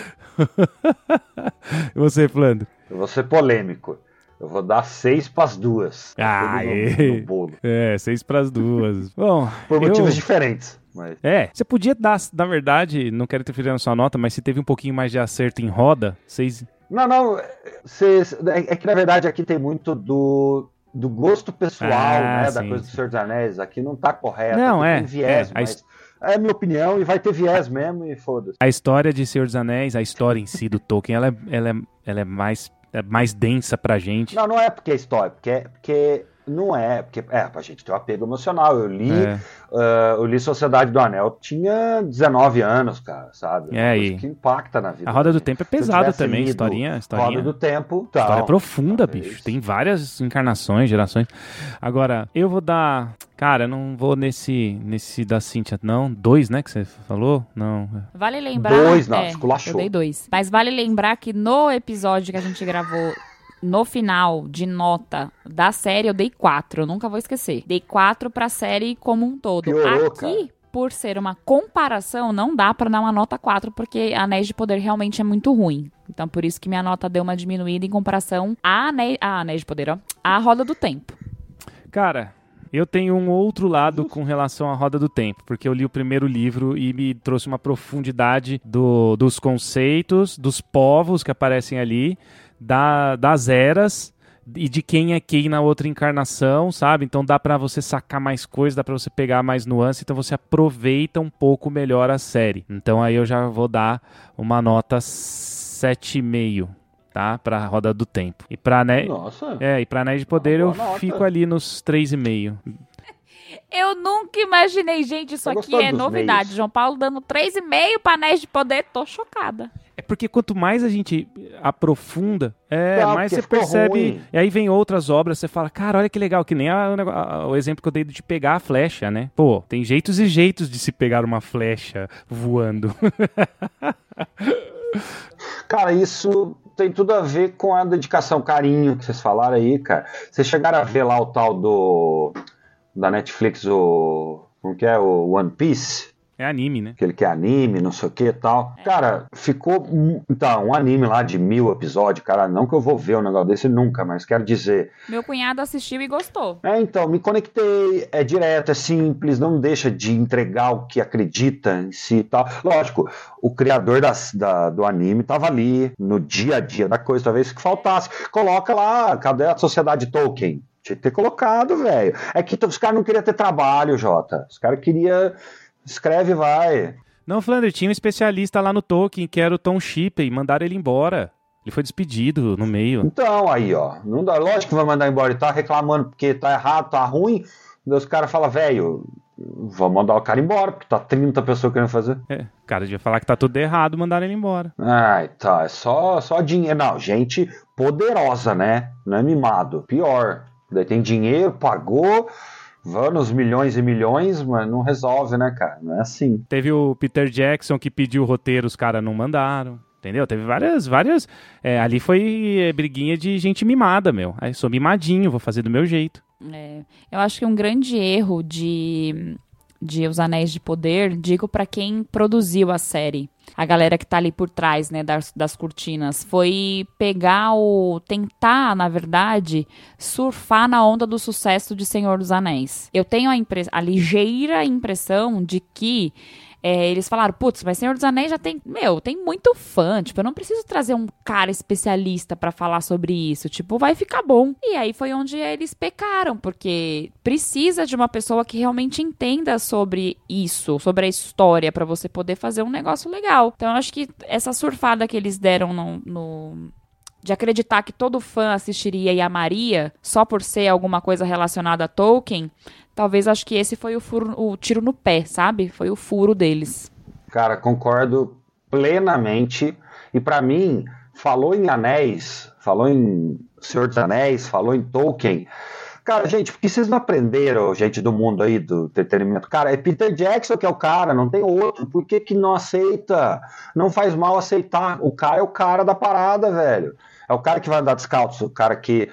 E você, Flando? Eu vou ser polêmico. Eu vou dar seis pras duas. Ah, é. no, no bolo. É, seis pras duas. Bom, Por eu- motivos diferentes. Mas... É, você podia dar, na verdade, não quero interferir na sua nota, mas se teve um pouquinho mais de acerto em roda, seis... Não, não. cê- é é que na verdade aqui tem muito do, do gosto pessoal, Ah, né? Da sim, coisa do. Senhor dos Anéis. Aqui não tá correto. Não, é, Tem viés, é, a mas é a minha opinião e vai ter viés mesmo e foda-se. A história de Senhor dos Anéis, a história em si do Tolkien, ela é, ela é, ela é mais, é mais densa pra gente. Não, não é porque é história, porque, é- porque não é, porque é, pra gente ter um apego emocional. Eu li, É. ah, eu li Sociedade do Anel, tinha 19 anos, cara, sabe? É, e- que impacta na vida. A Roda do. Tempo é pesada também, lido historinha, historinha. Roda do Tempo, tal. História profunda, talvez. bicho. Tem várias encarnações, gerações. Agora, eu vou dar. Cara, eu não vou nesse, nesse da Cintia, não. Dois, né? Que você falou? Não. Vale lembrar. Dois, não, é, esculachou. Eu dei dois. Mas vale lembrar que no episódio que a gente gravou. No final de nota da série, eu dei quatro. Eu nunca vou esquecer. Dei quatro pra série como um todo. Piorou, Aqui, por ser uma comparação, não dá pra dar uma nota 4, porque Anéis de Poder realmente é muito ruim. Então, por isso que minha nota deu uma diminuída em comparação a Anéis, a Anéis de Poder, ó. A Roda do Tempo. Cara, eu tenho um outro lado com relação à Roda do Tempo, porque eu li o primeiro livro e me trouxe uma profundidade do- dos conceitos, dos povos que aparecem ali, da- das eras, e de quem é quem na outra encarnação, sabe? Então dá pra você sacar mais coisas, dá pra você pegar mais nuance, então você aproveita um pouco melhor a série. Então aí eu já vou dar uma nota 7,5 tá? Pra roda do tempo. E pra, né? Nossa. É, e pra Anéis de Poder eu nota. fico ali nos 3,5. Eu nunca imaginei, gente, isso Você aqui é novidade. meios? João Paulo dando 3,5 para anéis de poder, tô chocada. É porque quanto mais a gente aprofunda, é, Não, mais você percebe. ruim. E aí vem outras obras, você fala, cara, olha que legal, que nem a- a- o exemplo que eu dei de pegar a flecha, né? Pô, tem jeitos e jeitos de se pegar uma flecha voando. *laughs* Cara, isso tem tudo a ver com a dedicação, carinho que vocês falaram aí, cara. Vocês chegaram a ver lá o tal do. Da Netflix, o. como que é? O One Piece? É anime, né? Aquele que é anime, não sei o que e tal. Cara, ficou. Então, um anime lá de mil episódios, cara. Não que eu vou ver um negócio desse nunca, mas quero dizer. Meu cunhado assistiu e gostou. É, então, me conectei, é direto, é simples, não deixa de entregar o que acredita em si e tal. Lógico, o criador das- da- do anime tava ali, no dia a dia da coisa, talvez que faltasse. Coloca lá, cadê a sociedade Tolkien? Tinha que ter colocado, velho. É que os caras não queriam ter trabalho, Jota. Os caras queriam. Escreve e vai. Não, Flandre, tinha um especialista lá no Tolkien que era o Tom Shippey, e mandaram ele embora. Ele foi despedido no meio. Então, aí, ó. Não dá, lógico que vai mandar embora e tá reclamando porque tá errado, tá ruim. Daí os caras falam, velho, vamos mandar o cara embora, porque tá 30 pessoas querendo fazer. É, o cara devia falar que tá tudo errado, mandaram ele embora. Ai, tá. É só, só dinheiro. Não, gente poderosa, né? Não é mimado. Pior. Daí tem dinheiro, pagou, vão nos milhões e milhões, mas não resolve, né, cara? Não é assim. Teve o Peter Jackson que pediu o roteiro, os caras não mandaram. Entendeu? Teve várias, várias. é, ali foi é, briguinha de gente mimada, meu. Aí sou mimadinho, vou fazer do meu jeito. É, eu acho que um grande erro de, de Os Anéis de Poder, digo pra quem produziu a série, a galera que tá ali por trás, né, das, das cortinas, foi pegar o. tentar, na verdade, surfar na onda do sucesso de Senhor dos Anéis. Eu tenho a, a ligeira impressão de que. É, eles falaram, putz, mas Senhor dos Anéis já tem, meu, tem muito fã, tipo, eu não preciso trazer um cara especialista pra falar sobre isso, tipo, vai ficar bom. E aí foi onde eles pecaram, porque precisa de uma pessoa que realmente entenda sobre isso, sobre a história, pra você poder fazer um negócio legal. Então eu acho que essa surfada que eles deram no- no de acreditar que todo fã assistiria e amaria só por ser alguma coisa relacionada a Tolkien, talvez acho que esse foi o, furo, o tiro no pé, sabe? Foi o furo deles. Cara, concordo plenamente. E pra mim, falou em Anéis, falou em Senhor dos Anéis, falou em Tolkien. Cara, gente, por que vocês não aprenderam, gente do mundo aí do entretenimento? Cara, é Peter Jackson que é o cara, não tem outro. Por que, que não aceita? Não faz mal aceitar. O cara é o cara da parada, velho. É o cara que vai andar descalço, o cara que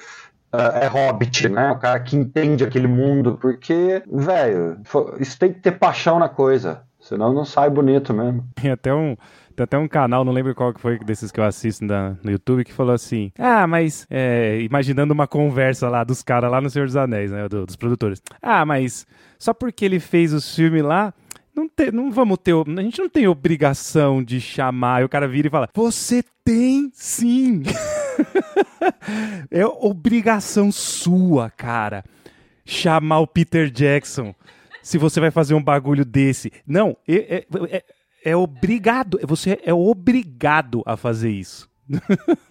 é hobbit, né? O cara que entende aquele mundo. Porque, velho, isso tem que ter paixão na coisa. Senão não sai bonito mesmo. *laughs* Tem até um. Tem até um canal, não lembro qual que foi desses que eu assisto na- no YouTube, que falou assim: Ah, mas. é, imaginando uma conversa lá dos caras lá no Senhor dos Anéis, né? do- dos produtores. Ah, mas só porque ele fez os filmes lá. Não, te- não vamos ter. A gente não tem obrigação de chamar. Aí o cara vira e fala: Você tem sim! *laughs* *laughs* é obrigação sua, cara. Chamar o Peter Jackson. Se você vai fazer um bagulho desse. Não, é, é- é- é obrigado. Você é obrigado a fazer isso. *laughs*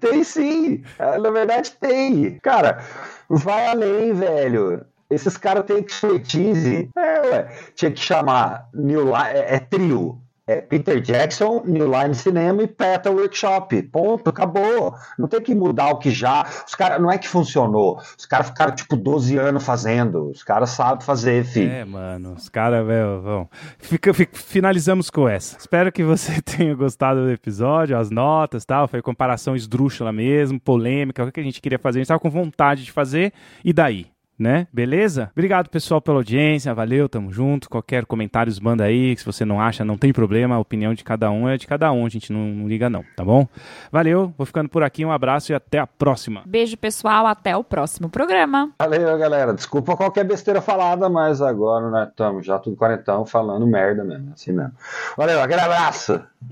Tem sim. É, Na verdade, tem. Cara, vai além, velho. Esses caras têm expertise. É. Tinha que chamar New Line. É, é trio. É Peter Jackson, New Line Cinema e Peta Workshop. Ponto, acabou. Não tem que mudar o que já. Os caras, não é que funcionou. Os caras ficaram tipo 12 anos fazendo. Os caras sabem fazer, filho. É, mano, os caras, velho, vão. Fica, fica- finalizamos com essa. Espero que você *laughs* tenha gostado do episódio, as notas tal. Foi comparação esdrúxula mesmo, polêmica, o que a gente queria fazer. A gente tava com vontade de fazer, e daí? Né? Beleza? Obrigado, pessoal, pela audiência. Valeu, tamo junto. Qualquer comentário, manda aí. Se você não acha, não tem problema. A opinião de cada um é de cada um. A gente não, não liga, não, tá bom? Valeu, vou ficando por aqui. Um abraço e até a próxima. Beijo, pessoal. Até o próximo programa. Valeu, galera. Desculpa qualquer besteira falada, mas agora nós estamos já tudo quarentão falando merda mesmo. Assim mesmo. Valeu, aquele abraço.